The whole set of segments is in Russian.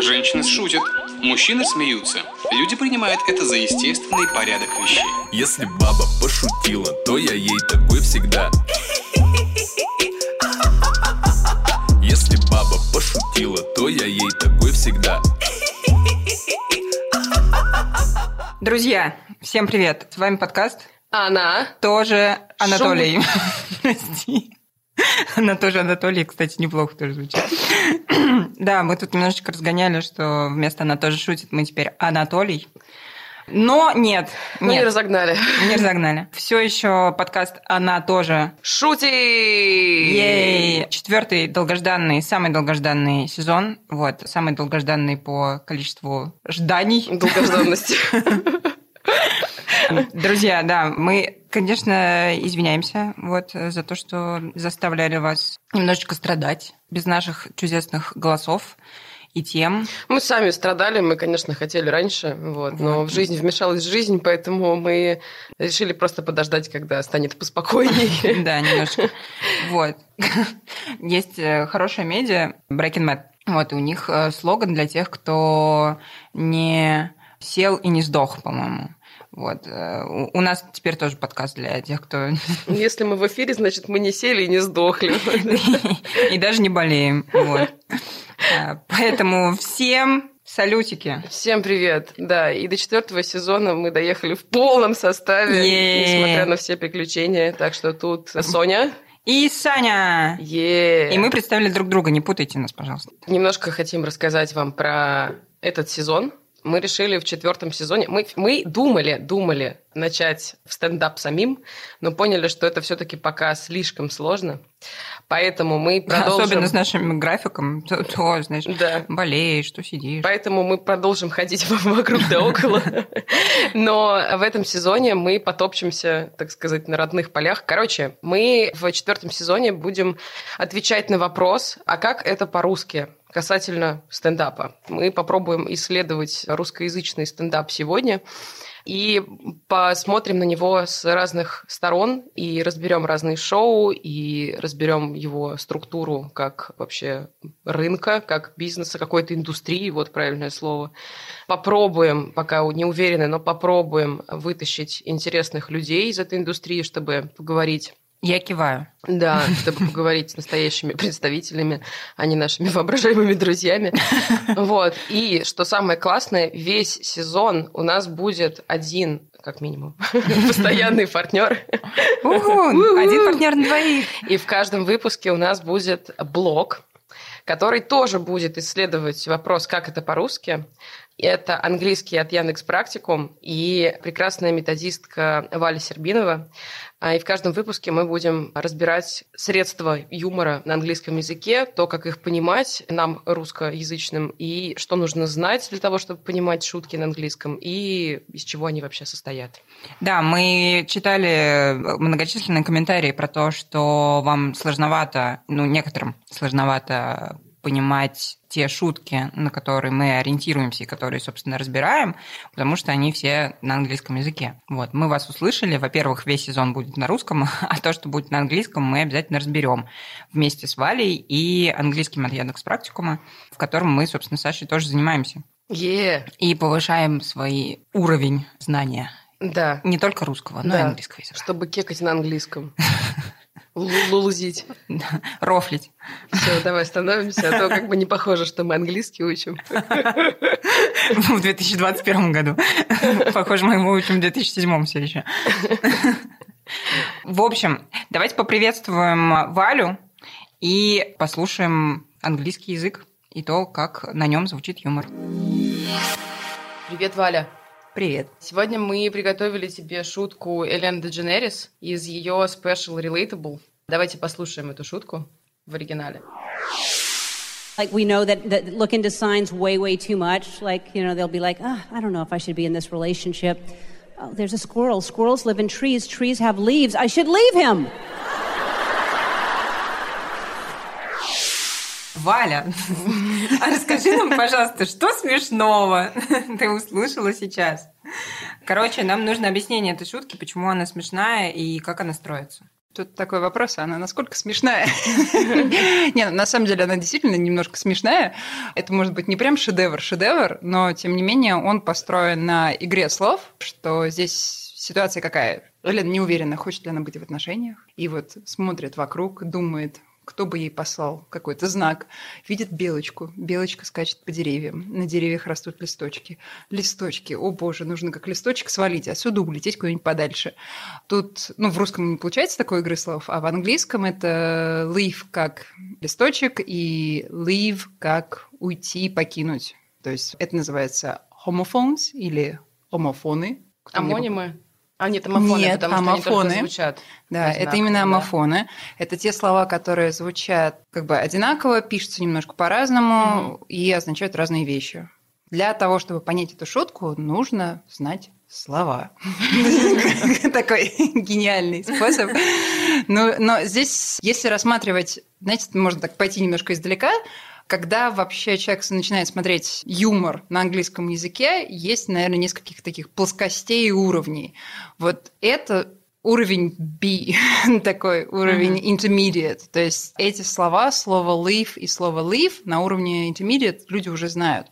Женщины шутят, мужчины смеются. Люди принимают это за естественный порядок вещей. Если баба пошутила, то я ей такой всегда. Если баба пошутила, то я ей такой всегда. Друзья, всем привет! С вами подкаст Она. тоже Анатолий. Прости. Она тоже Анатолий, кстати, неплохо тоже звучит. Да, мы тут немножечко разгоняли, что вместо «она тоже шутит» мы теперь Анатолий. Но нет, Мы не нет, разогнали. не разогнали. Все еще подкаст «Она тоже». Шути! Ей! Четвертый долгожданный, самый долгожданный сезон. Вот, самый долгожданный по количеству жданий. Долгожданности. Друзья, да, мы, конечно, извиняемся вот за то, что заставляли вас немножечко страдать без наших чудесных голосов и тем. Мы сами страдали, мы, конечно, хотели раньше, вот, но Вот. в жизнь вмешалась жизнь, поэтому мы решили просто подождать, когда станет поспокойнее. Да, немножко. Вот. Есть э, хорошая медиа Breaking Mad. Вот, и у них э, слоган для тех, кто не сел и не сдох, по-моему. Вот. э, У нас теперь тоже подкаст для тех, кто Если мы в эфире, значит, мы не сели и не сдохли. и даже не болеем. А, Поэтому всем салютики. Всем привет. Да, и до четвертого сезона мы доехали в полном составе, Е. несмотря на все приключения. Так что тут Соня. И Саня! Е. И мы представили друг друга, не путайте нас, пожалуйста. Немножко хотим рассказать вам про этот сезон. Мы решили в четвертом сезоне... Мы, мы думали, думали начать в стендап самим, но поняли, что это все-таки пока слишком сложно. Поэтому мы продолжим... Особенно с нашим графиком. То, то, знаешь, Да. болеешь, что сидишь. Поэтому мы продолжим ходить вокруг да около. Но в этом сезоне мы потопчемся, так сказать, на родных полях. Короче, мы в четвертом сезоне будем отвечать на вопрос, а как это по-русски? Касательно стендапа. Мы попробуем исследовать русскоязычный стендап сегодня и посмотрим на него с разных сторон и разберем разные шоу и разберем его структуру как вообще рынка, как бизнеса, какой-то индустрии, вот правильное слово. Попробуем, пока не уверены, но попробуем вытащить интересных людей из этой индустрии, чтобы поговорить Я киваю. да, чтобы поговорить с настоящими представителями, а не нашими воображаемыми друзьями. Вот. И что самое классное, весь сезон у нас будет один, как минимум, постоянный партнер. Один партнер на двоих. И в каждом выпуске у нас будет блог, который тоже будет исследовать вопрос, как это по-русски. Это английский от Яндекс Практикум и прекрасная методистка Валя Сербинова. А, И в каждом выпуске мы будем разбирать средства юмора на английском языке, то, как их понимать нам, русскоязычным, и что нужно знать для того, чтобы понимать шутки на английском, и из чего они вообще состоят. Да, мы читали многочисленные комментарии про то, что вам сложновато, ну, некоторым сложновато понимать те шутки, на которые мы ориентируемся и которые, собственно, разбираем, потому что они все на английском языке. Вот, мы вас услышали. Во-первых, весь сезон будет на русском, а то, что будет на английском, мы обязательно разберем вместе с Валей и английским от Яндекс Практикума, в котором мы, собственно, с Сашей тоже занимаемся. Е, И повышаем свой уровень знания. да. Не только русского, но и английского языка. Чтобы кекать на английском. Лу- Лулузить. Рофлить. Все, давай остановимся, а то как бы не похоже, что мы английский учим. В 2021 году. Похоже, мы его учим в 2007 все еще. В общем, давайте поприветствуем Валю и послушаем английский язык и то, как на нем звучит юмор. Привет, Валя. Привет. Сегодня мы приготовили тебе шутку Элен Дедженерис из ее Special Relatable. Давайте послушаем эту шутку в оригинале. Like we know that, that look into signs way, way too much. Like, you know, they'll be like, ah, I don't know if I should be in this relationship. Oh, there's a squirrel. Squirrels live in trees. Trees have leaves. I should leave him. Валя, а расскажи нам, пожалуйста, что смешного ты услышала сейчас? Короче, нам нужно объяснение этой шутки, почему она смешная и как она строится. Тут такой вопрос, она насколько смешная? Не, ну, на самом деле она действительно немножко смешная. Это может быть не прям шедевр-шедевр, но тем не менее он построен на игре слов, что здесь ситуация какая? Лена не уверена, хочет ли она быть в отношениях. И вот смотрит вокруг, думает, кто бы ей послал какой-то знак, видит белочку, белочка скачет по деревьям, на деревьях растут листочки, листочки, о боже, нужно как листочек свалить, отсюда улететь куда-нибудь подальше. Тут, ну, в русском не получается такой игры слов, а в английском это leave как листочек и leave как уйти, покинуть. То есть это называется homophones или homофоны. Амонимы? А нет, амофоны, Нет, потому что амофоны. они только звучат. Да, это именно да. амофоны. Это те слова, которые звучат как бы одинаково, пишутся немножко по-разному и означают разные вещи. Для того, чтобы понять эту шутку, нужно знать слова. Такой гениальный способ. Но, но здесь, если рассматривать, знаете, можно так пойти немножко издалека, когда вообще человек начинает смотреть юмор на английском языке, есть, наверное, нескольких таких плоскостей и уровней. Вот это уровень B, такой уровень intermediate. То есть эти слова, слово leave и слово leave на уровне intermediate люди уже знают.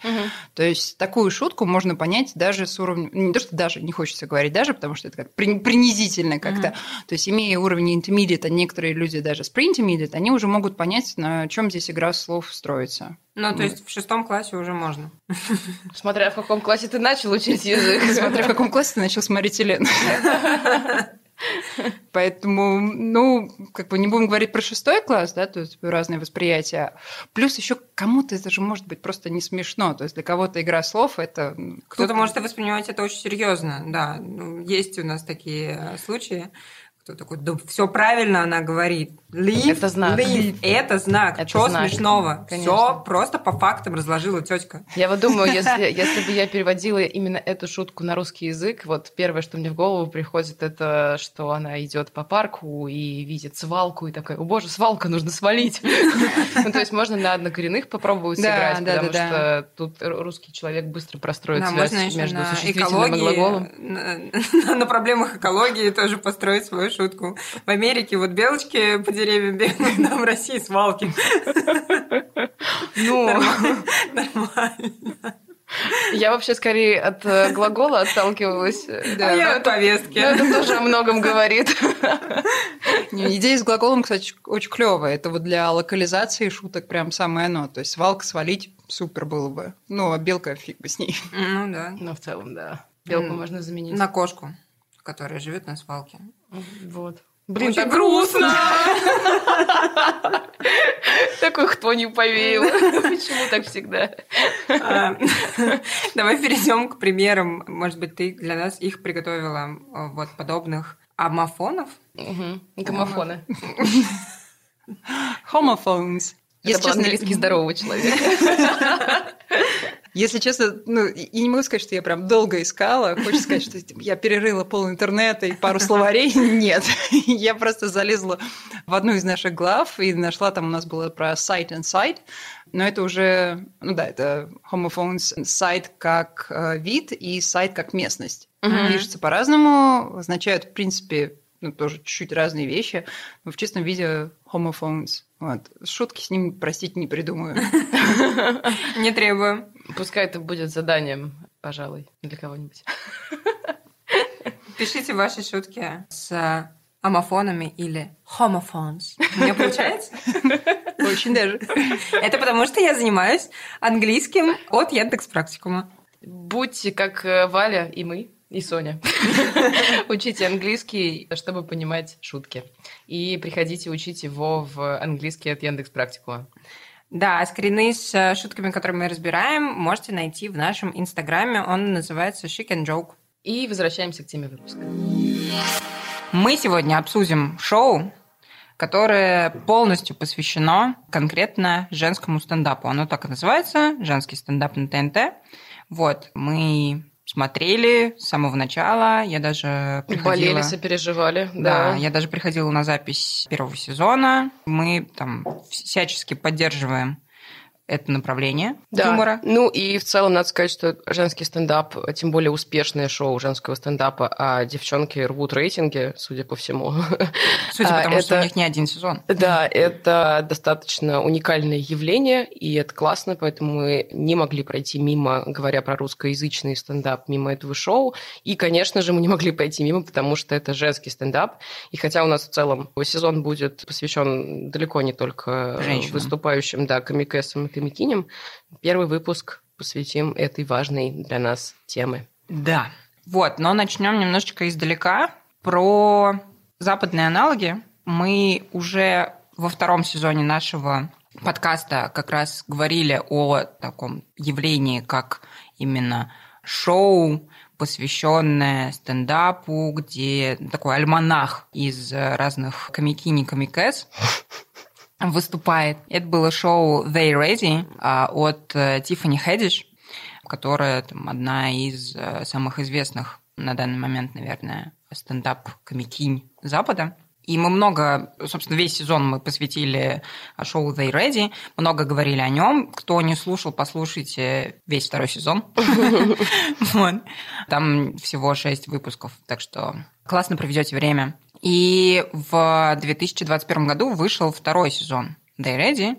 То есть такую шутку можно понять даже с уровня... Не то, что даже, не хочется говорить даже, потому что это как при- принизительно как-то. То есть имея уровень intermediate, а некоторые люди даже с pre-intermediate, они уже могут понять, на чем здесь игра слов строится. Ну, то есть в шестом классе уже можно. Смотря в каком классе ты начал учить язык. Смотря в каком классе ты начал смотреть Елену. Поэтому, ну, как бы не будем говорить про шестой класс, да, то есть разные восприятия. Плюс еще кому-то это же может быть просто не смешно. То есть для кого-то игра слов это... м, Кто-то может воспринимать это очень серьезно, да. Ну, есть у нас такие э, случаи, кто такой, да все правильно она говорит. Leave, Это знак. leave. Это знак. Это Чего знак. смешного? Конечно. Все просто по фактам разложила тетка. Я вот думаю, если, если бы я переводила именно эту шутку на русский язык, вот первое, что мне в голову приходит, это что она идет по парку и видит свалку, и такая, о боже, свалка, нужно свалить. Ну, то есть можно на однокоренных попробовать сыграть, потому что тут русский человек быстро простроит связь между существительным и глаголом. на проблемах экологии тоже построить свою шутку. В Америке вот белочки по деревьям бегают, а в России свалки. Ну, Нормально. я вообще скорее от э, глагола отталкивалась. Да, а я от повестки. Но это тоже о многом говорит. Идея с глаголом, кстати, очень клевая. Это вот для локализации шуток прям самое оно. То есть свалка свалить супер было бы. Ну, а белка фиг бы с ней. Ну да. Ну, в целом, да. Белку можно заменить. На кошку, которая живет на свалке. Вот. Блин, Очень так грустно. Такой хтонью повеяло. Почему так всегда? А, Давай перейдем к примерам. Может быть, ты для нас их приготовила а, вот подобных амофонов? Гомофоны. Homophones. Это был английский здорового человека. Если честно, ну, и и не могу сказать, что я прям долго искала. Хочется сказать, что типа, я перерыла пол интернета и пару словарей. Нет. Я просто залезла в одну из наших глав и нашла, там у нас было про сайт and site. Но это уже, ну да, это homophones, сайт как э, вид и сайт как местность. Пишется по-разному, означают, в принципе, ну, тоже чуть-чуть разные вещи, но в чистом виде homophones. Вот. Шутки с ним, простите, не придумаю. Не требую. Пускай это будет заданием, пожалуй, для кого-нибудь. Пишите ваши шутки с амофонами или homophones. У меня получается? Очень даже. Это потому, что я занимаюсь английским от Яндекс Практикума. Будьте как э, Валя и мы, и Соня. Учите английский, чтобы понимать шутки. И приходите учить его в английский от Яндекс Практикума. Да, скрины с э, шутками, которые мы разбираем, можете найти в нашем инстаграме. Он называется Chic and Joke. И возвращаемся к теме выпуска. Мы сегодня обсудим шоу, которое полностью посвящено конкретно женскому стендапу. Оно так и называется, женский стендап на ТНТ. Вот, мы смотрели с самого начала, я даже приходила... Болели, сопереживали. Да, Да, я даже приходила на запись первого сезона. Мы там всячески поддерживаем это направление Да. юмора. Ну и в целом надо сказать, что женский стендап, тем более успешное шоу женского стендапа, а девчонки рвут рейтинги, судя по всему. Судя А, потому, что у это- них не один сезон. Да, это достаточно уникальное явление, и это классно, поэтому мы не могли пройти мимо, говоря про русскоязычный стендап, мимо этого шоу. И, конечно же, мы не могли пройти мимо, потому что это женский стендап. И хотя у нас в целом сезон будет посвящен далеко не только Женщинам. выступающим, да, комикессам и комикиням, первый выпуск посвятим этой важной для нас темы. Да. Вот, но начнем немножечко издалека. Про западные аналоги мы уже во втором сезоне нашего подкаста как раз говорили о таком явлении, как именно шоу, посвященное стендапу, где такой альманах из разных комикини и комикес выступает. Это было шоу They Ready а, от Тиффани Хедиш, которая там, одна из э, самых известных на данный момент, наверное, стендап-комикинь Запада. И мы много, собственно, весь сезон мы посвятили шоу They Ready, много говорили о нем. Кто не слушал, послушайте весь второй сезон. Там всего шесть выпусков, так что классно проведете время. И в 2021 году вышел второй сезон They Ready,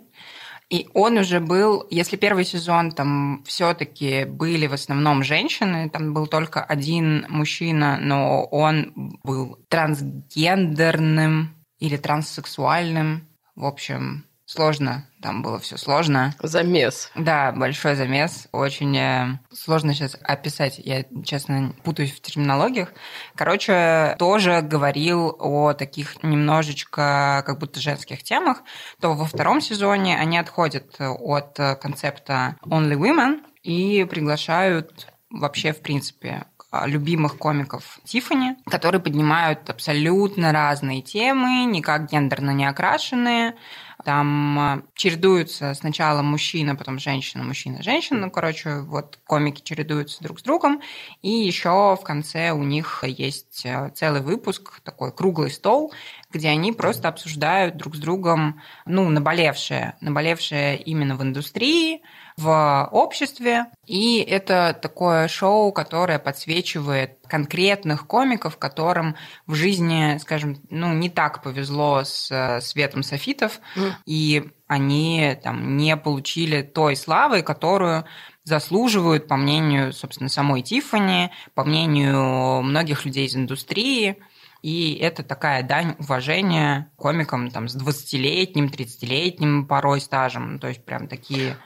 и он уже был, если первый сезон там все-таки были в основном женщины, там был только один мужчина, но он был трансгендерным или транссексуальным. В общем, сложно, там было все сложно. Замес. Да, большой замес. Очень э, сложно сейчас описать. Я, честно, путаюсь в терминологиях. Короче, тоже говорил о таких немножечко как будто женских темах. То во втором сезоне они отходят от концепта Only Women и приглашают вообще, в принципе, любимых комиков Тиффани, которые поднимают абсолютно разные темы, никак гендерно не окрашенные. Там э, чередуются сначала мужчина, потом женщина, мужчина, женщина. Ну, короче, вот комики чередуются друг с другом. И еще в конце у них есть э, целый выпуск, такой круглый стол, где они просто обсуждают друг с другом, ну, наболевшее, наболевшее именно в индустрии, в обществе. И это такое шоу, которое подсвечивает конкретных комиков, которым в жизни, скажем, ну, не так повезло с э, Светом Софитов, и они там не получили той славы, которую заслуживают, по мнению, собственно, самой Тиффани, по мнению многих людей из индустрии. И это такая дань уважения комикам там, с 20-летним, 30-летним порой стажем. То есть прям такие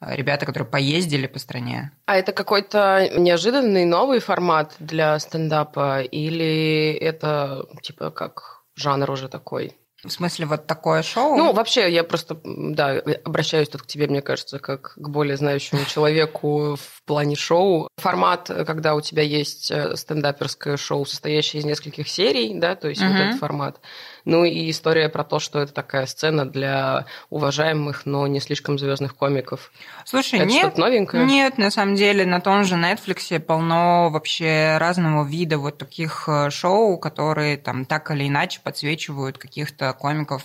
ребята, которые поездили по стране. А это какой-то неожиданный новый формат для стендапа или это типа как жанр уже такой? В смысле, вот такое шоу? Ну, вообще, я просто, да, обращаюсь тут к тебе, мне кажется, как к более знающему человеку в плане шоу. Формат, когда у тебя есть э, стендаперское шоу, состоящее из нескольких серий, да, то есть вот Мгм. этот формат. Ну и история про то, что это такая сцена для уважаемых, но не слишком звездных комиков. Слушай, это нет, новенькое? Нет, на самом деле на том же Netflix полно вообще разного вида вот таких э, шоу, которые там так или иначе подсвечивают каких-то комиков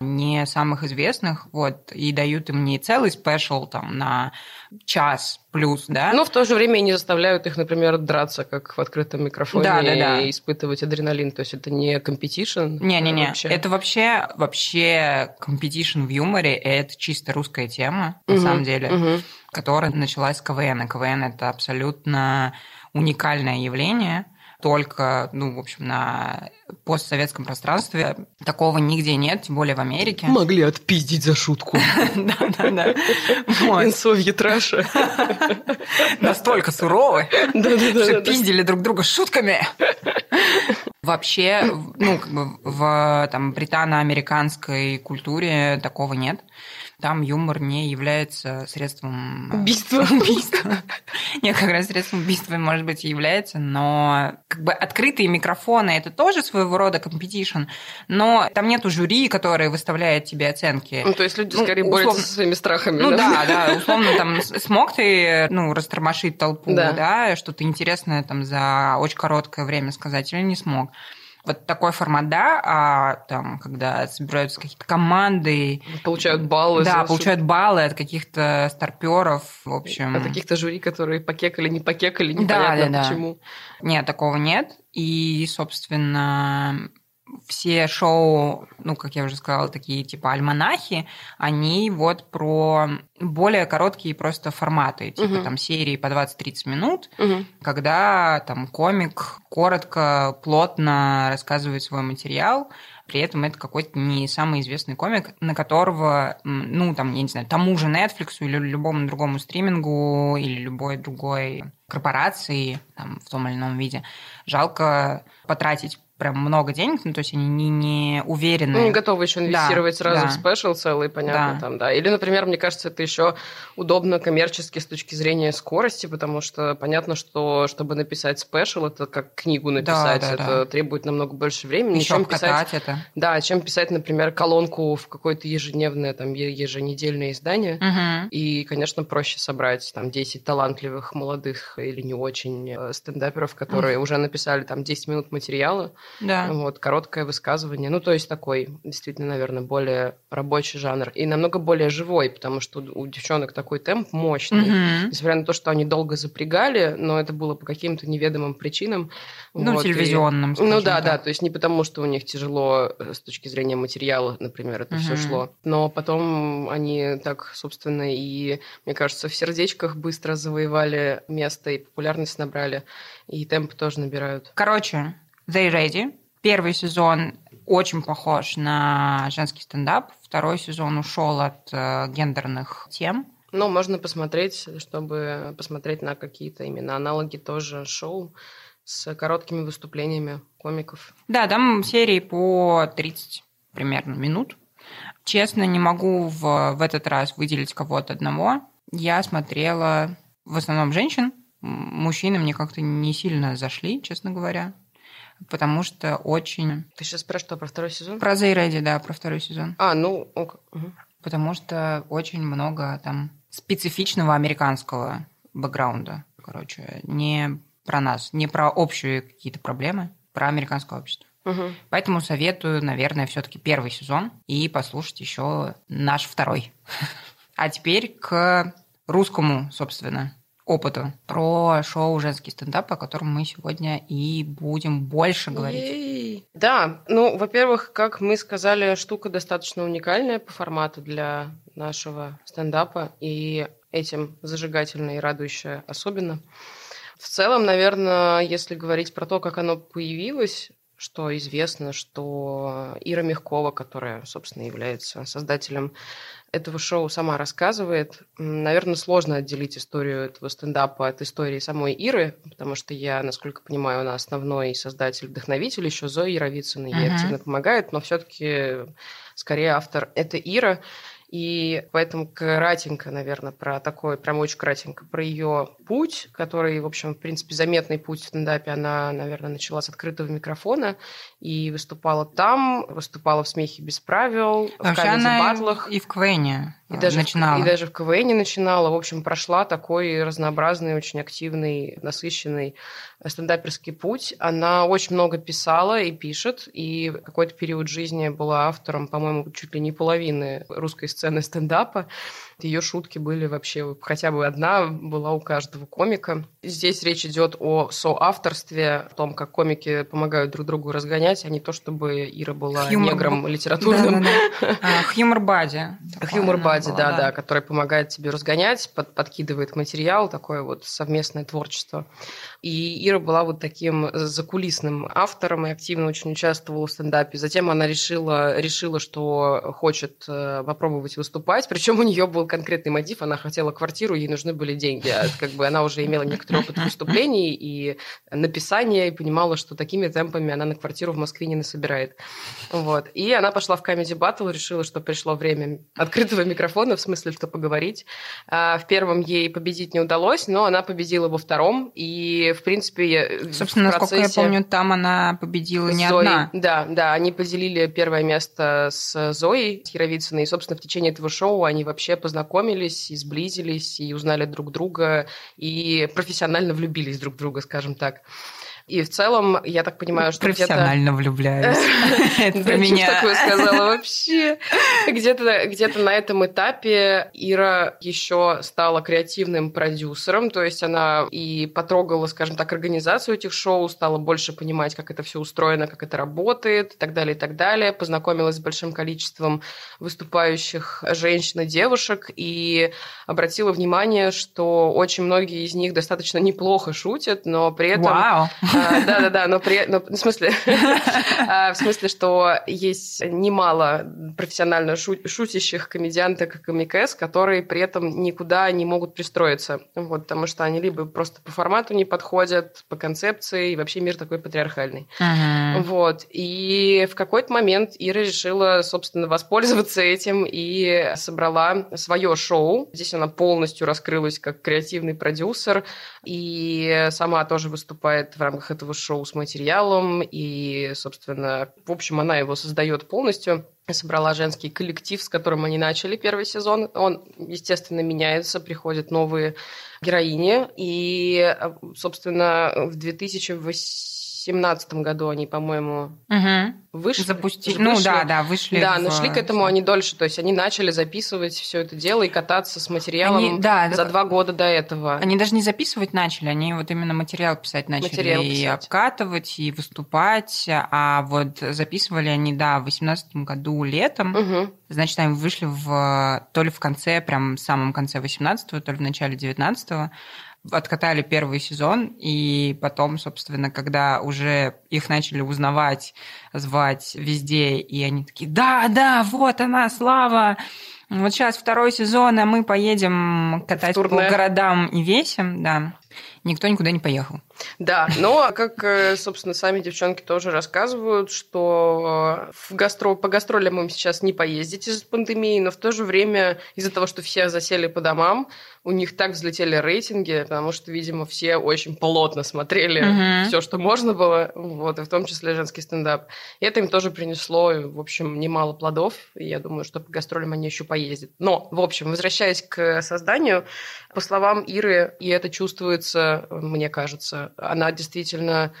не самых известных, вот, и дают им не целый special там на час плюс, да? Но в то же время и не заставляют их, например, драться, как в открытом микрофоне, Да, да, да. и испытывать адреналин. То есть это не competition. Не-не-не, вообще. это вообще, вообще competition в юморе, это чисто русская тема, на Мгм, самом деле, мгм. которая началась с КВН. И КВН – это абсолютно уникальное явление, только, ну, в общем, на постсоветском пространстве такого нигде нет, тем более в Америке. Могли отпиздить за шутку. Да-да-да. In Soviet Russia. Настолько суровы, что пиздили друг друга шутками. Вообще, ну, как бы в там, британо-американской культуре такого нет. Там юмор не является средством... э, Убийства. Убийства. Нет, как раз средством убийства, может быть, и является, но как бы открытые микрофоны – это тоже своего рода competition, но там нету жюри, которое выставляет тебе оценки. Ну, то есть люди Ну, скорее условно- борются со своими страхами. Ну да, да, условно там смог ты, ну, растормошить толпу, Да. да, что-то интересное там за очень короткое время сказать или не смог. Вот такой формат, да, а там, когда собираются какие-то команды, Получают баллы. да, получают баллы от каких-то старперов, в общем. От каких-то жюри, которые покекали, не покекали, Да, непонятно да, да. почему. Нет, такого нет. И, собственно, все шоу, ну, как я уже сказала, такие типа альманахи, они вот про более короткие просто форматы, типа Мгм. там серии по 20-30 минут, Мгм. когда там комик коротко, плотно рассказывает свой материал, при этом это какой-то не самый известный комик, на которого, ну, там, я не знаю, тому же Netflix или любому другому стримингу или любой другой корпорации там, в том или ином виде жалко потратить прям много денег, ну, то есть они не, не уверены. Ну, не готовы еще Да, инвестировать сразу да. в special целый, понятно, Да. там, да. Или, например, мне кажется, это еще удобно коммерчески с точки зрения скорости, потому что понятно, что чтобы написать special, это как книгу написать, да, это да. требует намного больше времени, Еще чем писать это. Да, чем писать, например, колонку в какое-то ежедневное, там, еженедельное издание. Мгм. И, конечно, проще собрать там 10 талантливых, молодых или не очень э, стендаперов, которые уже написали там 10 минут материала. Да. Вот, короткое высказывание. Ну, то есть такой, действительно, наверное, более рабочий жанр. И намного более живой, потому что у девчонок такой темп мощный. Мгм. Несмотря на то, что они долго запрягали, но это было по каким-то неведомым причинам. Ну, Вот, и- телевизионным, Ну скажем да, да, так. то есть не потому, что у них тяжело э, с точки зрения материала, например, это все Мгм. шло. Но потом они так, собственно, и, мне кажется, в сердечках быстро завоевали место и популярность набрали, и темп тоже набирают. Короче, They Ready. Первый сезон очень похож на женский стендап. Второй сезон ушел от э, гендерных тем. Но можно посмотреть, чтобы посмотреть на какие-то именно аналоги тоже шоу с короткими выступлениями комиков. Да, там серии по 30 примерно минут. Честно, не могу в, в этот раз выделить кого-то одного. Я смотрела в основном женщин. Мужчины мне как-то не сильно зашли, честно говоря. Потому что очень... Ты сейчас про что, про второй сезон? Про They Ready, да, про второй сезон. А, ну, ок. Мгм. Потому что очень много там специфичного американского бэкграунда. Короче, не про нас, не про общие какие-то проблемы, про американское общество. Мгм. Поэтому советую, наверное, все-таки первый сезон и послушать еще наш второй. А теперь к русскому, собственно, опыту про шоу «Женский стендап», о котором мы сегодня и будем больше говорить. Ей. Да, ну, во-первых, как мы сказали, штука достаточно уникальная по формату для нашего стендапа, и этим зажигательная и радующая особенно. В целом, наверное, если говорить про то, как оно появилось, что известно, что Ира Мягкова, которая, собственно, является создателем этого шоу, сама рассказывает. Наверное, сложно отделить историю этого стендапа от истории самой Иры, потому что я, насколько понимаю, она основной создатель-вдохновитель, еще Зоя Яровицына ей Мгм. активно помогает, но все-таки скорее автор это Ира. И поэтому кратенько, наверное, про такой, прям очень кратенько, про ее путь, который, в общем, в принципе, заметный путь в стендапе. Она, наверное, начала с открытого микрофона и выступала там, выступала в «Смехе без правил», в Вообще она комедий-баттлах. и в Квене И даже, начинала. В, и даже в КВН начинала. В общем, прошла такой разнообразный, очень активный, насыщенный стендаперский путь. Она очень много писала и пишет, и в какой-то период жизни была автором, по-моему, чуть ли не половины русской сцены стендапа. Ее шутки были вообще, хотя бы одна была у каждого комика. Здесь речь идет о соавторстве, о том, как комики помогают друг другу разгонять, а не то, чтобы Ира была Хьюмор негром литературным. А, Хьюмор Бади. Хьюмор Бади, была, да, да, который помогает тебе разгонять, под- подкидывает материал, такое вот совместное творчество. И Ира была вот таким закулисным автором и активно очень участвовала в стендапе. Затем она решила, решила что хочет э, попробовать выступать. Причем у нее был конкретный мотив. Она хотела квартиру, ей нужны были деньги. А Как бы она уже имела некоторый опыт выступлений и написания, и понимала, что такими темпами она на квартиру в Москве не насобирает. Вот. И она пошла в Comedy Battle, решила, что пришло время открытого микрофона, в смысле, что поговорить. А, В первом ей победить не удалось, но она победила во втором. И, в принципе, Собственно, в насколько я процессе помню, там она победила не Зоей- одна. Да, да, они поделили первое место с Зоей с Яровицыной. И, собственно, в течение этого шоу они вообще познакомились и сблизились, и узнали друг друга, и профессионально влюбились друг в друга, скажем так. И в целом, я так понимаю, что. Профессионально влюбляюсь. Это про меня. такое сказала вообще. Где-то где на этом этапе Ира еще стала креативным продюсером, то есть она и потрогала, скажем так, организацию этих шоу, стала больше понимать, как это все устроено, как это работает и так далее, и так далее. Познакомилась с большим количеством выступающих женщин и девушек и обратила внимание, что очень многие из них достаточно неплохо шутят, но при этом... Вау. А, Да-да-да, но при в смысле, а, в смысле, что есть немало профессионально шу- шутящих комедианток и комикес, которые при этом никуда не могут пристроиться, вот, потому что они либо просто по формату не подходят, по концепции, и вообще мир такой патриархальный. Вот. И в какой-то момент Ира решила, собственно, воспользоваться этим и собрала свое шоу. Здесь она полностью раскрылась как креативный продюсер и сама тоже выступает в рамках этого шоу с материалом. И, собственно, в общем, она его создает полностью собрала женский коллектив, с которым они начали первый сезон. Он, естественно, меняется, приходят новые героини. И, собственно, в 2018 году они, по-моему, Мгм. вышли. Запустили. Вышли. Ну да, да, вышли. Да, в- но шли к этому они дольше. То есть они начали записывать все это дело и кататься с материалом Они- да, за два года до этого. Они даже не записывать начали, они вот именно материал писать начали. Материал и писать. обкатывать, и выступать. А вот записывали они, да, в 2018 году летом. Мгм. Значит, они вышли в, то ли в конце, прям в самом конце 18-го, то ли в начале 19-го. Откатали первый сезон, и потом, собственно, когда уже их начали узнавать, звать везде, и они такие, да, да, вот она, Слава, вот сейчас второй сезон, а мы поедем катать по городам и весим, да. Никто никуда не поехал. Да, но, как, э, собственно, сами девчонки тоже рассказывают, что э, в гастро... по гастролям им сейчас не поездить из-за пандемии, но в то же время из-за того, что все засели по домам, у них так взлетели рейтинги, потому что, видимо, все очень плотно смотрели Мгм. все, что можно было, вот, и в том числе женский стендап. И это им тоже принесло, в общем, немало плодов, и я думаю, что по гастролям они еще поездят. Но, в общем, возвращаясь к созданию, по словам Иры, и это чувствуется, мне кажется, она действительно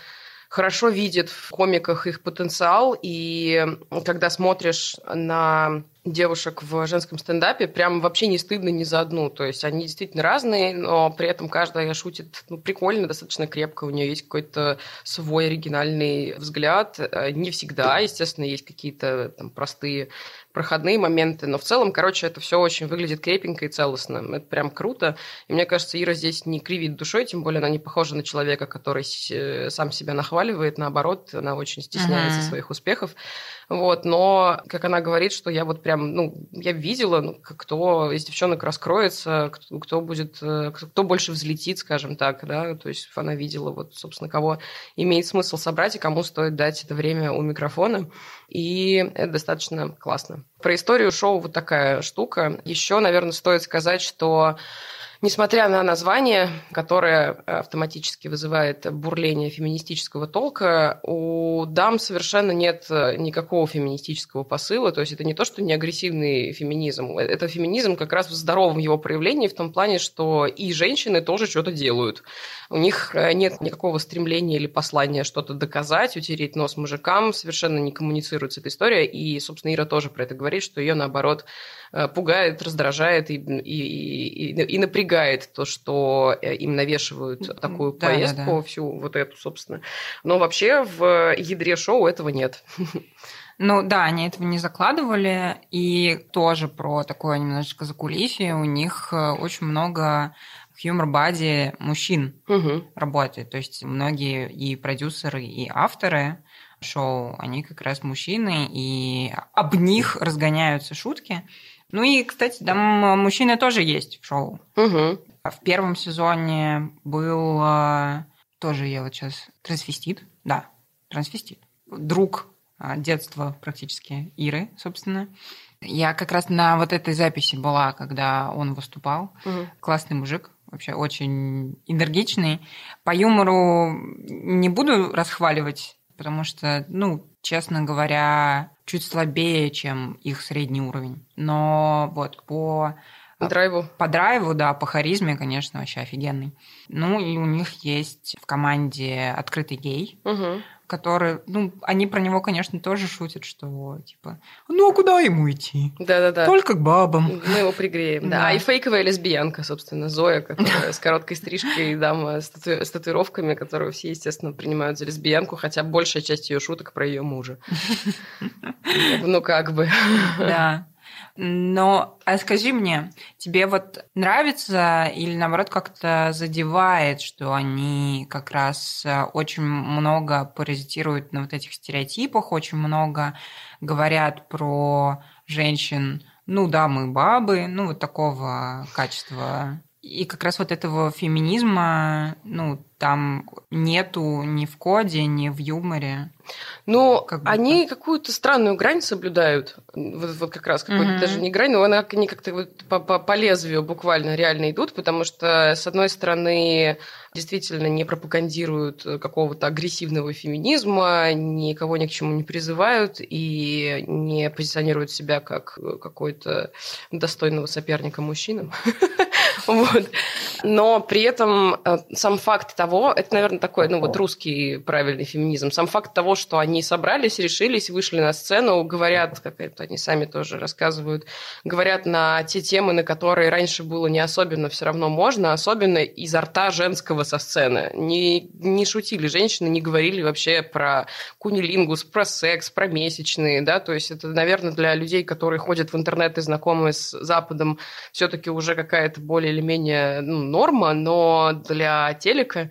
хорошо видит в комиках их потенциал, и когда смотришь на девушек в женском стендапе, прям вообще не стыдно ни за одну. То есть они действительно разные, но при этом каждая шутит ну, прикольно, достаточно крепко. У нее есть какой-то свой оригинальный взгляд. Э, Не всегда, естественно, есть какие-то там простые проходные моменты, но в целом, короче, это все очень выглядит крепенько и целостно. Это прям круто. И мне кажется, Ира здесь не кривит душой, тем более она не похожа на человека, который с- сам себя нахваливает. Наоборот, она очень стесняется Мгм. своих успехов. Вот, но, как она говорит, что я вот прям, ну, я видела, ну, кто из девчонок раскроется, кто, кто будет, э, кто больше взлетит, скажем так, да, то есть она видела вот, собственно, кого имеет смысл собрать и кому стоит дать это время у микрофона, и это достаточно классно. Про историю шоу вот такая штука. Еще, наверное, стоит сказать, что Несмотря на название, которое автоматически вызывает бурление феминистического толка, у дам совершенно нет э, никакого феминистического посыла. То есть это не то, что не агрессивный феминизм. Это феминизм как раз в здоровом его проявлении, в том плане, что и женщины тоже что-то делают. У них э, нет никакого стремления или послания что-то доказать, утереть нос мужикам, совершенно не коммуницируется эта история. И, собственно, Ира тоже про это говорит, что ее, наоборот, э, пугает, раздражает и, и, и, и напрягает то, что э, им навешивают такую Да, да, повестку, да. всю вот эту, собственно. Но вообще в ядре шоу этого нет. Ну да, они этого не закладывали. И тоже про такое немножечко закулисье. У них э, очень много хьюмор-бади мужчин Мгм. работает. То есть многие и продюсеры, и авторы шоу, они как раз мужчины, и об них разгоняются шутки. Ну и, кстати, там мужчины тоже есть в шоу. Мгм. В первом сезоне был э, тоже я вот сейчас трансвестит, да, трансвестит, друг э, детства практически Иры, собственно. Я как раз на вот этой записи была, когда он выступал. Мгм. Классный мужик, вообще очень энергичный. По юмору не буду расхваливать, потому что, ну, честно говоря, чуть слабее, чем их средний уровень. Но вот по Драйву. По драйву, да, по харизме, конечно, вообще офигенный. Ну, и у них есть в команде открытый гей, Мгм. Который, ну, они про него, конечно, тоже шутят, что, типа, ну, а куда ему идти? Да-да-да. Только к бабам. Мы его пригреем. Да. Да. А и фейковая лесбиянка, собственно, Зоя, которая с короткой стрижкой, дама с, тату- с татуировками, которую все, естественно, принимают за лесбиянку, хотя большая часть ее шуток про ее мужа. Ну, как бы. Да. Но а скажи мне, тебе вот нравится или наоборот как-то задевает, что они как раз э, очень много паразитируют на вот этих стереотипах, очень много говорят про женщин, ну да, мы бабы, ну вот такого качества. И как раз вот этого феминизма, ну, там нету ни в коде, ни в юморе. Ну, Как будто. они какую-то странную грань соблюдают. Вот, вот как раз какую-то Мгм. даже не грань, но она, они как-то вот по, по- по лезвию буквально реально идут, потому что, с одной стороны, действительно не пропагандируют какого-то агрессивного феминизма, никого ни к чему не призывают и не позиционируют себя как какой-то достойного соперника мужчинам. Вот. Но при этом э, сам факт того, это, наверное, такой, ну вот русский правильный феминизм, сам факт того, что они собрались, решились, вышли на сцену, говорят, как это они сами тоже рассказывают, говорят на те темы, на которые раньше было не особенно все равно можно, особенно изо рта женского со сцены. Не, не шутили женщины, не говорили вообще про кунилингус, про секс, про месячные, да, то есть это, наверное, для людей, которые ходят в интернет и знакомы с Западом, все-таки уже какая-то более или менее ну, норма, но для телека,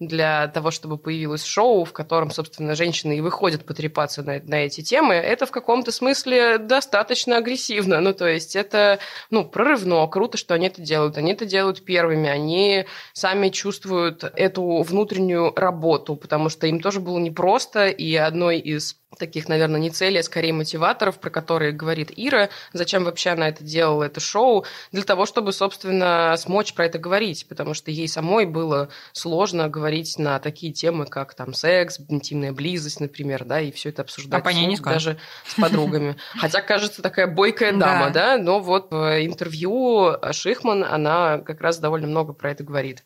для того, чтобы появилось шоу, в котором, собственно, женщины и выходят потрепаться на, на эти темы, это в каком-то смысле достаточно агрессивно. Ну, то есть это, ну, прорывно, круто, что они это делают. Они это делают первыми, они сами чувствуют эту внутреннюю работу, потому что им тоже было непросто, и одной из таких, наверное, не целей, а скорее мотиваторов, про которые говорит Ира, зачем вообще она это делала, это шоу, для того, чтобы, собственно, смочь про это говорить, потому что ей самой было сложно говорить на такие темы, как там секс, интимная близость, например, да, и все это обсуждать А скажешь. даже с подругами. Хотя, кажется, такая бойкая Да. дама, да, но вот в интервью Шихман, она как раз довольно много про это говорит.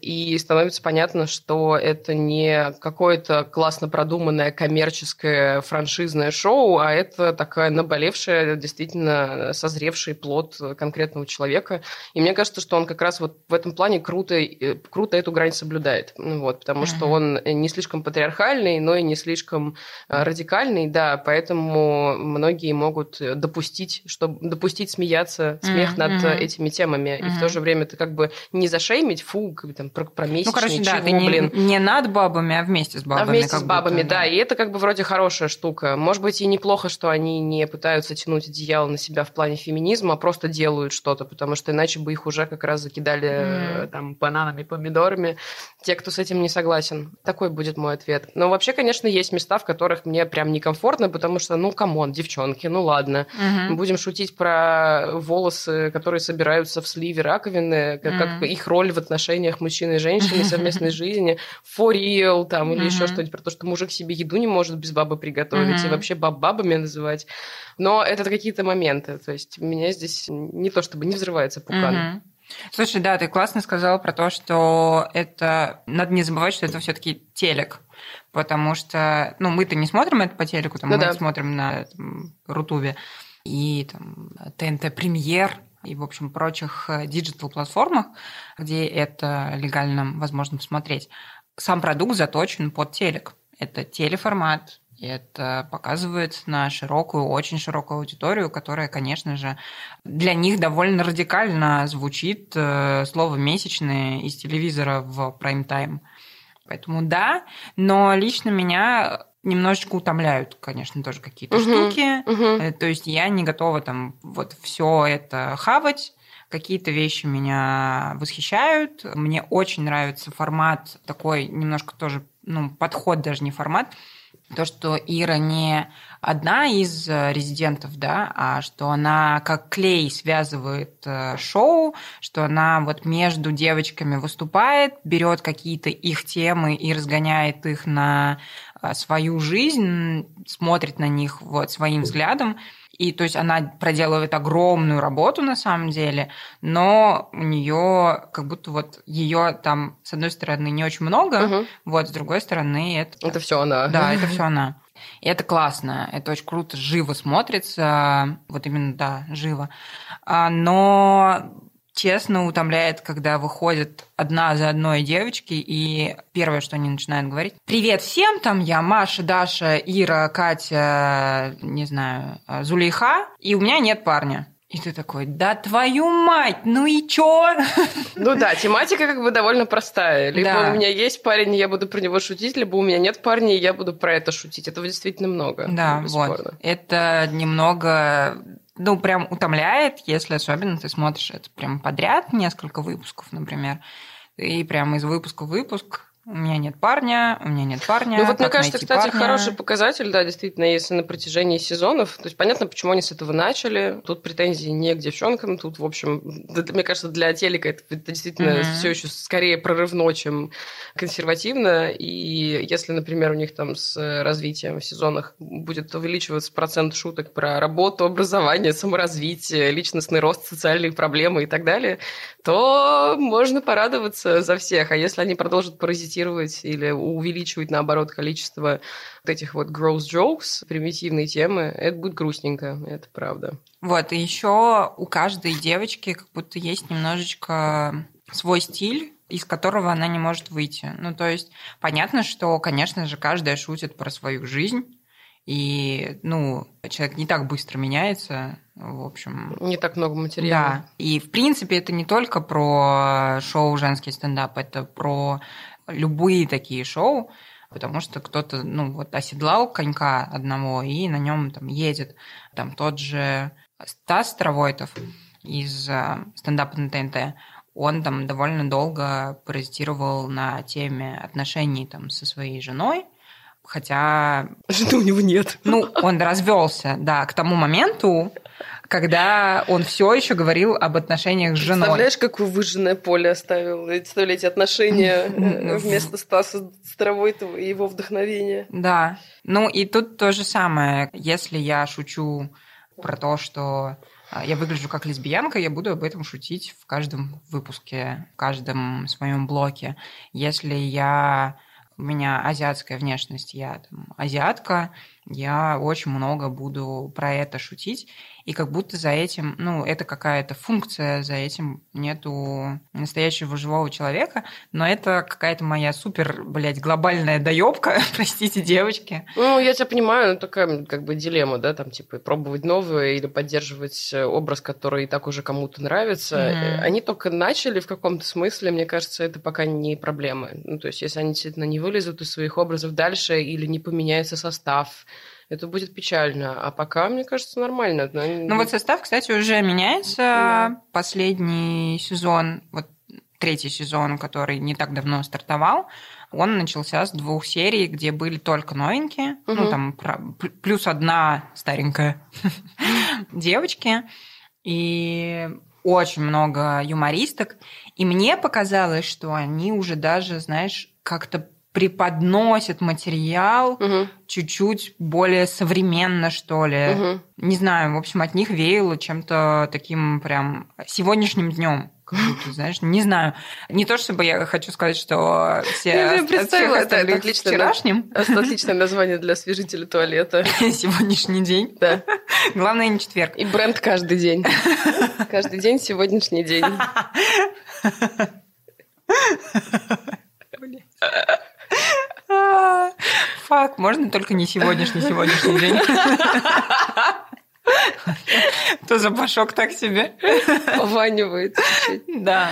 И становится понятно, что это не какое-то классно продуманное коммерческое франшизное шоу, а это такая наболевшая, действительно созревший плод конкретного человека. И мне кажется, что он как раз вот в этом плане круто, э, круто эту грань соблюдает. Ну Вот, потому что Мгм. он не слишком патриархальный, но и не слишком э, радикальный, да, поэтому многие могут допустить, чтобы допустить смеяться, смех Мгм, над этими темами. И в то же время ты как бы не зашеймить, фу, как бы там про, про месячные, Ну, короче, да, чего, ты не, блин. не над бабами, а вместе с бабами. а вместе как с бабами, будто, да. И это как бы вроде хорошая штука. Может быть, и неплохо, что они не пытаются тянуть одеяло на себя в плане феминизма, а просто делают что-то, потому что иначе бы их уже как раз закидали Мгм. там бананами, помидорами. Те, кто с этим не согласен. Такой будет мой ответ. Но вообще, конечно, есть места, в которых мне прям некомфортно, потому что, ну, come on, девчонки, ну ладно. Мгм. Будем шутить про волосы, которые собираются в сливе раковины, как, как Мгм. их роль в отношениях мужчины и женщины, совместной жизни, for real, там, или еще что-нибудь про то, что мужик себе еду не может без бабы приготовить, и вообще баб бабами называть. Но это какие-то моменты, то есть меня здесь не то чтобы не взрывается пукан. Слушай, да, ты классно сказала про то, что это... Надо не забывать, что это все-таки телек. Потому что, ну, мы-то не смотрим это по телеку, там, Ну мы да. смотрим на там, Рутубе и там, ТНТ Премьер и, в общем, прочих диджитал-платформах, где это легально возможно посмотреть. Сам продукт заточен под телек. Это телеформат, это показывает на широкую, очень широкую аудиторию, которая, конечно же, для них довольно радикально звучит э, слово «месячные» из телевизора в прайм-тайм. Поэтому да, но лично меня немножечко утомляют, конечно, тоже какие-то Мгм. штуки. Э, То есть я не готова там вот все это хавать. Какие-то вещи меня восхищают. Мне очень нравится формат такой, немножко тоже, ну, подход даже не формат. То, что Ира не одна из э, резидентов, да, а что она как клей связывает э, шоу, что она вот между девочками выступает, берет какие-то их темы и разгоняет их на свою жизнь, смотрит на них вот своим взглядом, и то есть она проделывает огромную работу на самом деле, но у нее как будто вот ее там с одной стороны не очень много, Мгм. вот с другой стороны это Это все она. да, это все она. И это классно, это очень круто, живо смотрится, вот именно, да, живо. А, Но честно утомляет, когда выходят одна за одной девочки, и первое, что они начинают говорить, «Привет всем, там я Маша, Даша, Ира, Катя, не знаю, Зулейха, и у меня нет парня». И ты такой, да твою мать, ну и чё? Ну да, тематика как бы довольно простая. Либо Да. у меня есть парень, и я буду про него шутить, либо у меня нет парня, и я буду про это шутить. Этого действительно много. Да, бесспорно. вот. Это немного, ну, прям утомляет, если особенно ты смотришь это прям подряд, несколько выпусков, например. И прям из выпуска в выпуск у меня нет парня, у меня нет парня. Ну вот, мне кажется, кстати, парня? хороший показатель, да, действительно, если на протяжении сезонов, то есть понятно, почему они с этого начали, тут претензий не к девчонкам, тут, в общем, мне кажется, для телека это, это действительно Мгм. все еще скорее прорывно, чем консервативно, и если, например, у них там с развитием в сезонах будет увеличиваться процент шуток про работу, образование, саморазвитие, личностный рост, социальные проблемы и так далее, то можно порадоваться за всех. А если они продолжат паразитировать или увеличивать, наоборот, количество вот этих вот gross jokes, примитивные темы, это будет грустненько, это правда. Вот, и еще у каждой девочки как будто есть немножечко свой стиль, из которого она не может выйти. Ну, то есть, понятно, что, конечно же, каждая шутит про свою жизнь, и, ну, человек не так быстро меняется, в общем, Не так много материала. Да. И, в принципе, это не только про шоу «Женский стендап», это про любые такие шоу, потому что кто-то, ну, вот оседлал конька одного и на нем там едет. Там тот же Стас Травойтов из э, стендапа на ТНТ, он там довольно долго паразитировал на теме отношений там со своей женой, хотя Жены у него нет. ну, он развелся, да, к тому моменту, когда он все еще говорил об отношениях с женой. Представляешь, какое выжженное поле оставил? Представляете, отношения э, вместо Стаса Старовойтова и его вдохновения. Да. Ну и тут то же самое. Если я шучу про то, что а, я выгляжу как лесбиянка, я буду об этом шутить в каждом выпуске, в каждом своем блоке. Если я у меня азиатская внешность, я там, азиатка, я очень много буду про это шутить, и как будто за этим, ну, это какая-то функция, за этим нету настоящего живого человека, но это какая-то моя супер, блядь, глобальная доебка, простите, девочки. Ну, я тебя понимаю, ну, такая как бы дилемма, да, там, типа, пробовать новое или поддерживать э, образ, который и так уже кому-то нравится. Э, Они только начали в каком-то смысле, мне кажется, это пока не проблема. Ну, то есть, если они действительно не вылезут из своих образов дальше или не поменяется состав, это будет печально. А пока, мне кажется, нормально. Они- Ну вот состав, кстати, уже меняется. Да. Последний сезон, вот третий сезон, который не так давно стартовал, он начался с двух серий, где были только новенькие, ну Мгм. там плюс одна старенькая девочки, и очень много юмористок. И мне показалось, что они уже даже, знаешь, как-то преподносят материал Мгм, чуть-чуть более современно, что ли. мгм. Не знаю, в общем, от них веяло чем-то таким прям сегодняшним днем. Будто, знаешь, не знаю. Не то, чтобы я хочу сказать, что все Я представила, это- это остальных отлично, да. вчерашним, Это отличное название для освежителя туалета. сегодняшний день. Да. Главное, не четверг. И бренд каждый день. Каждый день сегодняшний день. Фак, можно только не сегодняшний, сегодняшний день. То запашок так себе. Пованивает. Да.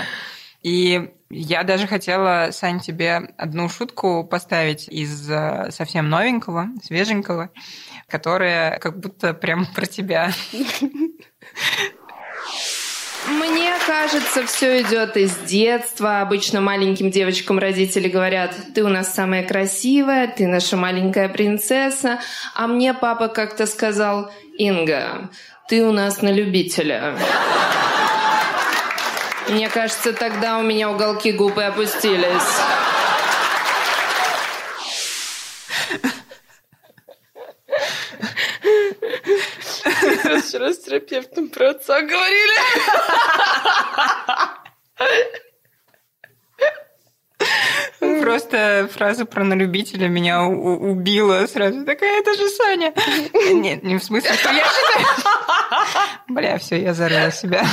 И я даже хотела, Сань, тебе одну шутку поставить из э, совсем новенького, свеженького, которая как будто прям про тебя. Мне кажется, все идет из детства. Обычно маленьким девочкам родители говорят, ты у нас самая красивая, ты наша маленькая принцесса. А мне папа как-то сказал, Инга, ты у нас на любителя. Мне кажется, тогда у меня уголки губы опустились. Вчера с терапевтом про отца говорили. Просто фраза про на любителя меня убила сразу. Такая, это же Саня. Нет, не в смысле, что я считаю. Бля, все, я зарыла себя.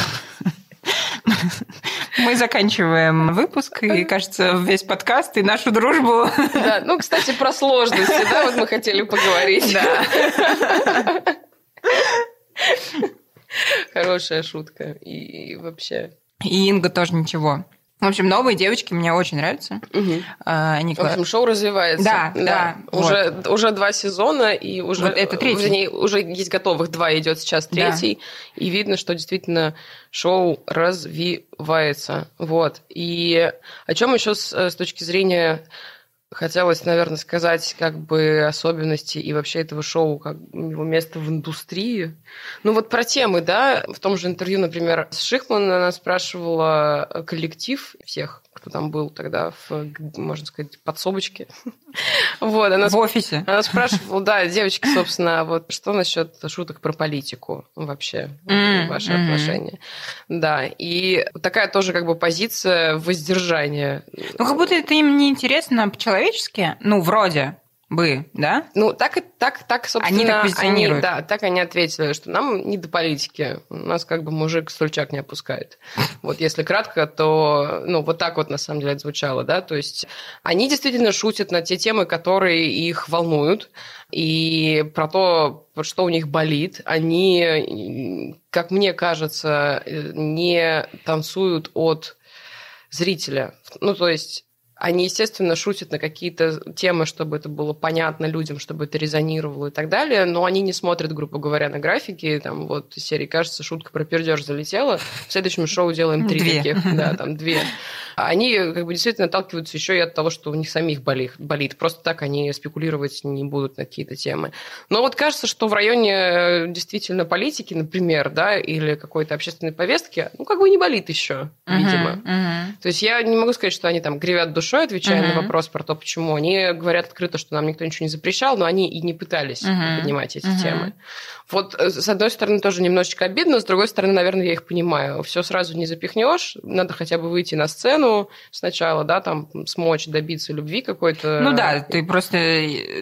Мы заканчиваем выпуск, и, кажется, весь подкаст и нашу дружбу. Да, ну, кстати, про сложности, да, вот мы хотели поговорить. Да. Хорошая шутка. И вообще... И Инга тоже ничего. В общем, новые девочки мне очень нравятся. А, Они В общем, шоу развивается. Да, да, Уже, уже два сезона, и уже... Вот это третий. Вернее, уже есть готовых два, идет сейчас Да. третий. И видно, что действительно шоу развивается. Вот. И о чем еще с, с точки зрения хотелось, наверное, сказать как бы особенности и вообще этого шоу, как его место в индустрии. Ну вот про темы, да, в том же интервью, например, с Шихман она спрашивала э, коллектив всех, кто там был тогда, в, можно сказать, подсобочке. Вот, она в офисе. она спрашивала, да, девочки, собственно, а вот что насчет шуток про политику вообще, М, ваши мгм. отношения? Да, и такая тоже как бы позиция воздержания. Ну, как будто это им не интересно по-человечески. Ну, вроде бы, да? Ну, так так, так, собственно, Они так позиционируют. да, так они ответили, что нам не до политики. У нас как бы мужик стульчак не опускает. Вот если кратко, то, ну, вот так вот на самом деле это звучало, да, то есть они действительно шутят на те темы, которые их волнуют, и про то, что у них болит, они, как мне кажется, не танцуют от зрителя. Ну, то есть они, естественно, шутят на какие-то темы, чтобы это было понятно людям, чтобы это резонировало и так далее, но они не смотрят, грубо говоря, на графики. Там вот из серии, кажется, шутка про пердеж залетела, в следующем шоу делаем три Две. таких. Да, там две. Они как бы действительно отталкиваются еще и от того, что у них самих болит. болит. Просто так они спекулировать не будут на какие-то темы. Но вот кажется, что в районе э, действительно политики, например, да, или какой-то общественной повестки, ну, как бы не болит еще, видимо. Мгм, мгм. То есть я не могу сказать, что они там кривят душой, отвечая на Мгм. вопрос про то, почему. Они говорят открыто, что нам никто ничего не запрещал, но они и не пытались Мгм. поднимать эти Мгм. темы. Вот э, с одной стороны тоже немножечко обидно, с другой стороны, наверное, я их понимаю. Все сразу не запихнешь, надо хотя бы выйти на сцену сначала, да, там смочь добиться любви какой-то. Ну да, ты просто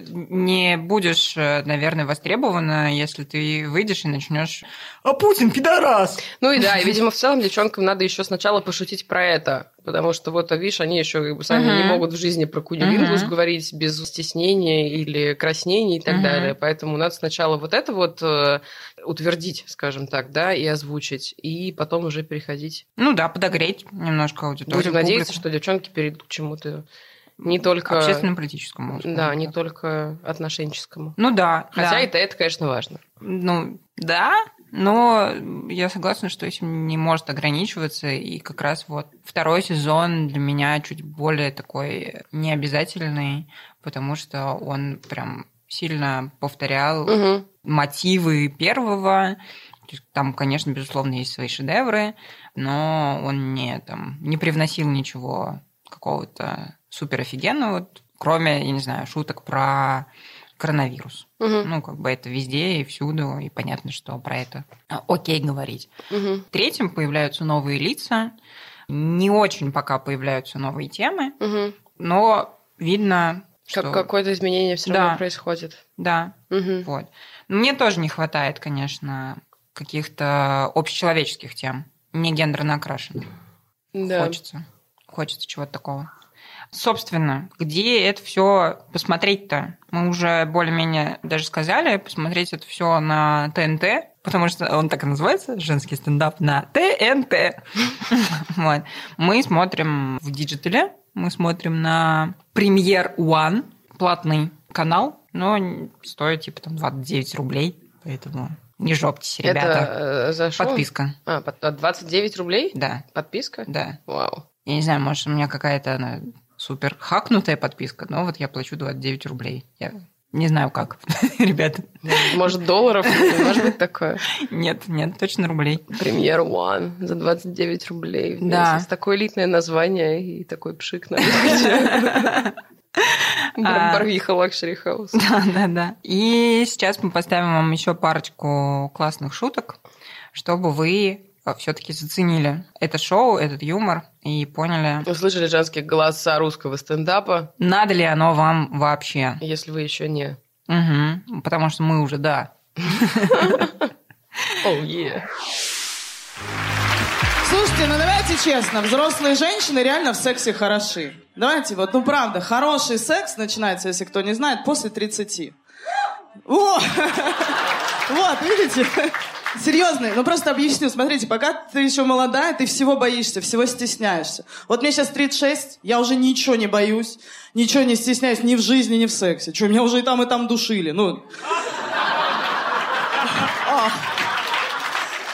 не будешь, э, наверное, востребована, если ты выйдешь и начнешь «А Путин пидорас!» Ну и да, и, видимо, в целом девчонкам надо еще сначала пошутить про это. Потому что вот, а видишь, они еще как бы сами Мгм. не могут в жизни про кунилингус Мгм. говорить без стеснения или краснения и так Мгм. далее. Поэтому надо сначала вот это вот э, утвердить, скажем так, да, и озвучить, и потом уже переходить. Ну да, подогреть немножко аудиторию. Будем надеяться, публику. что девчонки перейдут к чему-то не только... Общественно-политическому. можно Да, сказать не так. только отношенческому. Ну да, Хотя да. это, это, конечно, важно. Ну, да, но я согласна, что этим не может ограничиваться. И как раз вот второй сезон для меня чуть более такой необязательный, потому что он прям сильно повторял Мгм. мотивы первого. Там, конечно, безусловно, есть свои шедевры, но он не, там, не привносил ничего какого-то супер офигенного, кроме, я не знаю, шуток про коронавирус. Мгм. Ну, как бы это везде и всюду, и понятно, что про это окей говорить. Мгм. В третьем появляются новые лица, не очень пока появляются новые темы, Мгм. но видно, Как что... какое-то изменение все равно Да. происходит. Да, Мгм. вот. Мне тоже не хватает, конечно, каких-то общечеловеческих тем, не гендерно окрашенных. Да. Хочется. Хочется чего-то такого. Собственно, где это все посмотреть-то? Мы уже более-менее даже сказали, посмотреть это все на ТНТ, потому что он так и называется, женский стендап на ТНТ. Вот. Мы смотрим в digital е, мы смотрим на Premier One, платный канал, но стоит типа там 29 рублей, поэтому не жмотьтесь, ребята. Это за что? Подписка. А, под- а, 29 рублей? Да, Подписка? да. Вау. Я не знаю, может, у меня какая-то она супер хакнутая подписка, но вот я плачу 29 рублей. Я не знаю как, ребята. Может, долларов? Может быть такое. Нет, нет, точно рублей. Premier One за 29 рублей в Да. месяц. Такое элитное название и такой пшик на. А, Барвиха luxury house. Да, да, да. И сейчас мы поставим вам еще парочку классных шуток, чтобы вы все-таки заценили это шоу, этот юмор и поняли, Услышали женские голоса русского стендапа, надо ли оно вам вообще. если вы еще не. Мгм. Потому что мы уже, да. Е. Слушайте, ну давайте честно, взрослые женщины реально в сексе хороши. Давайте, вот, ну правда, хороший секс начинается, если кто не знает, после 30. О! Вот, видите? Серьезно, ну просто объясню. Смотрите, пока ты еще молодая, ты всего боишься, всего стесняешься. Вот мне сейчас 36, я уже ничего не боюсь, ничего не стесняюсь ни в жизни, ни в сексе. Что, меня уже и там, и там душили. Ну.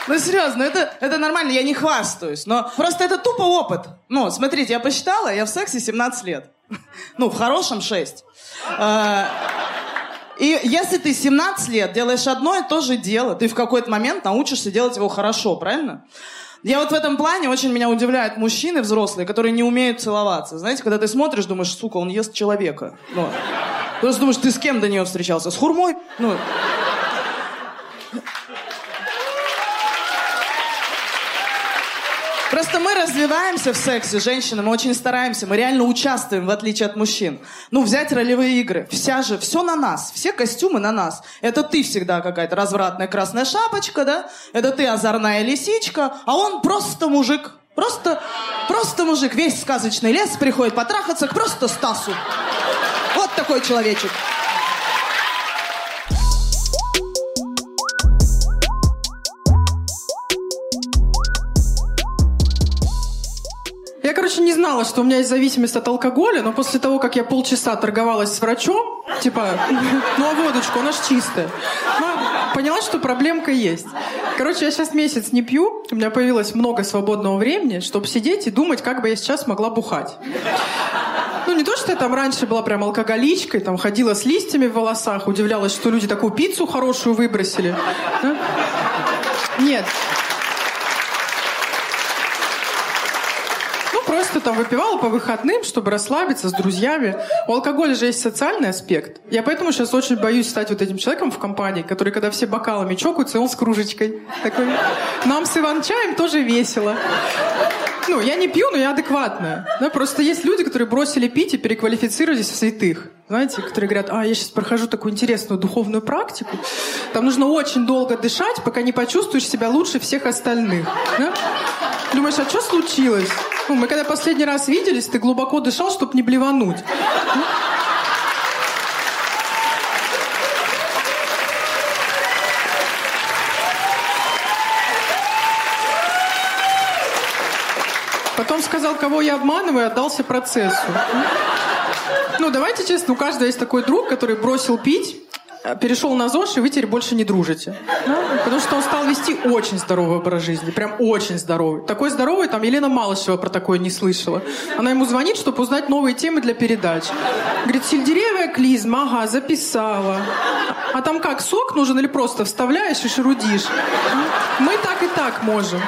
Ну, серьезно, это, это нормально, я не хвастаюсь, но просто это тупо опыт. Ну, смотрите, я посчитала, я в сексе 17 лет. Ну, в хорошем 6. А, И если ты 17 лет делаешь одно и то же дело, ты в какой-то момент научишься делать его хорошо, правильно? Я вот в этом плане очень меня удивляют мужчины взрослые, которые не умеют целоваться. Знаете, когда ты смотришь, думаешь, сука, он ест человека. Ну, просто думаешь, ты с кем до нее встречался? С хурмой? Ну, Просто мы развиваемся в сексе, женщины, мы очень стараемся, мы реально участвуем, в отличие от мужчин. Ну, взять ролевые игры, вся же, все на нас, все костюмы на нас. Это ты всегда какая-то развратная красная шапочка, да? Это ты озорная лисичка, а он просто мужик. Просто, просто мужик. Весь сказочный лес приходит потрахаться к просто Стасу. Вот такой человечек. Я, короче, не знала, что у меня есть зависимость от алкоголя, но после того, как я полчаса торговалась с врачом, типа, ну а водочку, она ж чистая, ну, поняла, что проблемка есть. Короче, я сейчас месяц не пью, у меня появилось много свободного времени, чтобы сидеть и думать, как бы я сейчас могла бухать. Ну, не то, что я там раньше была прям алкоголичкой, там ходила с листьями в волосах, удивлялась, что люди такую пиццу хорошую выбросили. Да? Нет. Ну, просто там выпивала по выходным, чтобы расслабиться с друзьями. У алкоголя же есть социальный аспект. Я поэтому сейчас очень боюсь стать вот этим человеком в компании, который, когда все бокалами чокаются, он с кружечкой. Такой, нам с Иван-чаем тоже весело. Ну, я не пью, но я адекватная. Да, просто есть люди, которые бросили пить и переквалифицировались в святых. Знаете, которые говорят, а, я сейчас прохожу такую интересную духовную практику. Там нужно очень долго дышать, пока не почувствуешь себя лучше всех остальных. Да? Думаешь, а что случилось? Ну, мы когда последний раз виделись, ты глубоко дышал, чтобы не блевануть. Потом сказал, кого я обманываю, отдался процессу. Ну, давайте честно, у каждого есть такой друг, который бросил пить, перешел на ЗОЖ, и вы теперь больше не дружите. Да? Потому что он стал вести очень здоровый образ жизни. Прям очень здоровый. Такой здоровый, там Елена Малышева про такое не слышала. Она ему звонит, чтобы узнать новые темы для передач. Говорит, сельдереевая клизма, ага, записала. А там как, сок нужен или просто вставляешь и шерудишь? Мы так и так можем.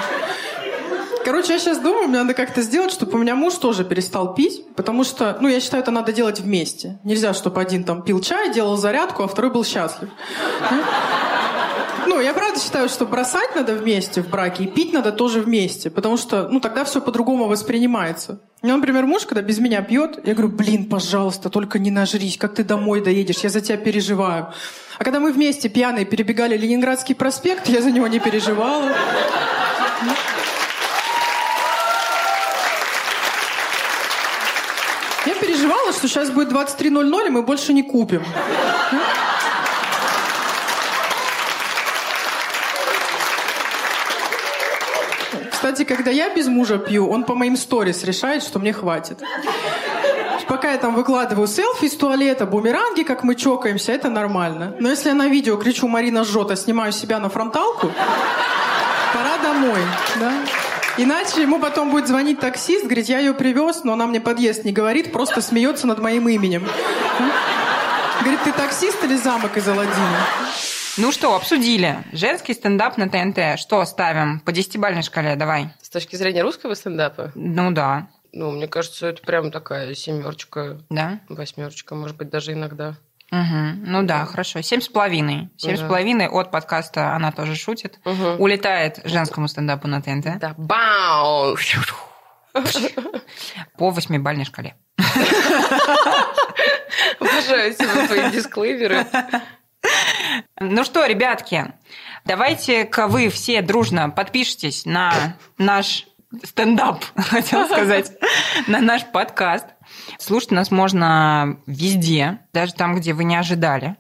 Короче, я сейчас думаю, мне надо как-то сделать, чтобы у меня муж тоже перестал пить, потому что, ну, я считаю, это надо делать вместе. Нельзя, чтобы один там пил чай, делал зарядку, а второй был счастлив. Ну, я правда считаю, что бросать надо вместе в браке и пить надо тоже вместе, потому что, ну, тогда все по-другому воспринимается. У меня, например, муж, когда без меня пьет, я говорю, блин, пожалуйста, только не нажрись, как ты домой доедешь, я за тебя переживаю. А когда мы вместе пьяные перебегали Ленинградский проспект, я за него не переживала. Я переживала, что сейчас будет 23.00, и мы больше не купим. Кстати, когда я без мужа пью, он по моим сторис решает, что мне хватит. Пока я там выкладываю селфи из туалета, бумеранги, как мы чокаемся, это нормально. Но если я на видео кричу «Марина жжет», а снимаю себя на фронталку, пора домой, да? Иначе ему потом будет звонить таксист, говорит, я ее привез, но она мне подъезд не говорит, просто смеется над моим именем. Говорит, ты таксист или замок из Аладдина? Ну что, обсудили. Женский стендап на ТНТ. Что ставим? По десятибалльной шкале, давай. С точки зрения русского стендапа, Ну да. Ну, мне кажется, это прям такая семерочка, Да? восьмерочка, может быть, даже иногда. Мгм. Ну да, хорошо. Семь с половиной. Семь с половиной от подкаста «Она тоже шутит». Мгм. Улетает женскому стендапу на ТНТ Да, бау! по восьмибальной шкале. Обожаю тебе твои дисклеймеры. Ну что, ребятки, давайте-ка вы все дружно подпишитесь на наш стендап, хотел сказать, на наш подкаст. Слушать нас можно везде, даже там, где вы не ожидали.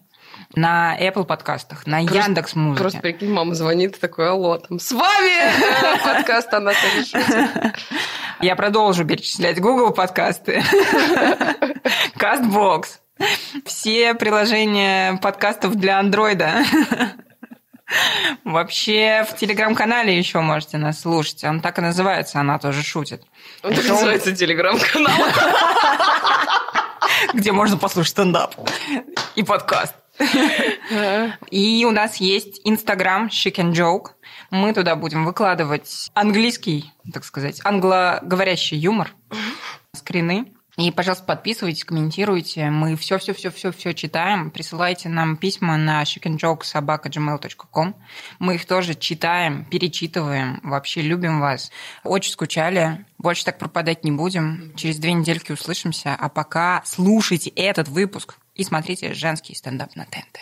На Apple подкастах, на Просто- Яндекс Просто Музыке. прикинь, мама звонит и такой, алло, там, с вами подкаст «Она тоже шутит». Я продолжу перечислять Google подкасты, Castbox, все приложения подкастов для андроида. Вообще в телеграм-канале еще можете нас слушать. Он так и называется, она тоже шутит. Он так называется телеграм-канал. где можно послушать стендап и подкаст. И у нас есть Инстаграм Chic and Joke. Мы туда будем выкладывать английский, так сказать, англоговорящий юмор, скрины. И, пожалуйста, подписывайтесь, комментируйте. Мы все-все-все-все-все читаем. Присылайте нам письма на chickenjokesobaka.gmail.com. Мы их тоже читаем, перечитываем. Вообще любим вас. Очень скучали. Больше так пропадать не будем. Через две недельки услышимся. А пока слушайте этот выпуск и смотрите женский стендап на ТНТ.